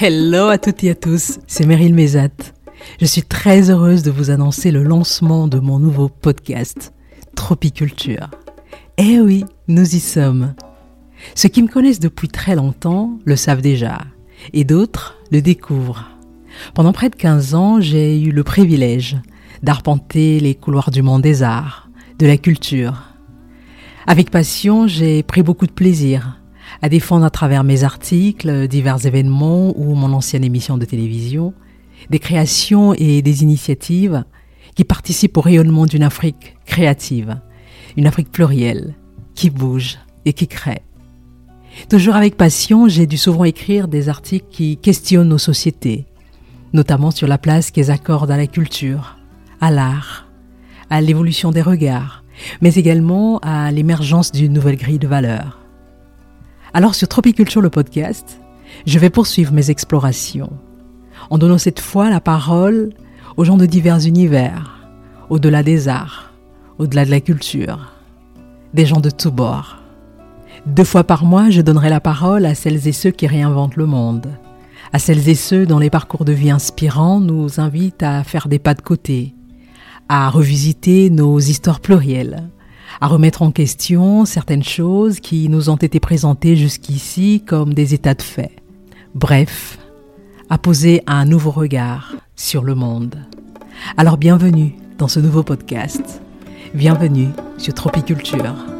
Hello à toutes et à tous, c'est Meryl Mézat. Je suis très heureuse de vous annoncer le lancement de mon nouveau podcast, Tropiculture. Eh oui, nous y sommes. Ceux qui me connaissent depuis très longtemps le savent déjà, et d'autres le découvrent. Pendant près de 15 ans, j'ai eu le privilège d'arpenter les couloirs du monde des arts, de la culture. Avec passion, j'ai pris beaucoup de plaisir à défendre à travers mes articles, divers événements ou mon ancienne émission de télévision, des créations et des initiatives qui participent au rayonnement d'une Afrique créative, une Afrique plurielle, qui bouge et qui crée. Toujours avec passion, j'ai dû souvent écrire des articles qui questionnent nos sociétés, notamment sur la place qu'elles accordent à la culture, à l'art, à l'évolution des regards, mais également à l'émergence d'une nouvelle grille de valeurs. Alors sur Tropiculture le podcast, je vais poursuivre mes explorations en donnant cette fois la parole aux gens de divers univers, au-delà des arts, au-delà de la culture, des gens de tous bords. Deux fois par mois, je donnerai la parole à celles et ceux qui réinventent le monde, à celles et ceux dont les parcours de vie inspirants nous invitent à faire des pas de côté, à revisiter nos histoires plurielles, à remettre en question certaines choses qui nous ont été présentées jusqu'ici comme des états de fait. Bref, à poser un nouveau regard sur le monde. Alors bienvenue dans ce nouveau podcast. Bienvenue sur Tropiculture.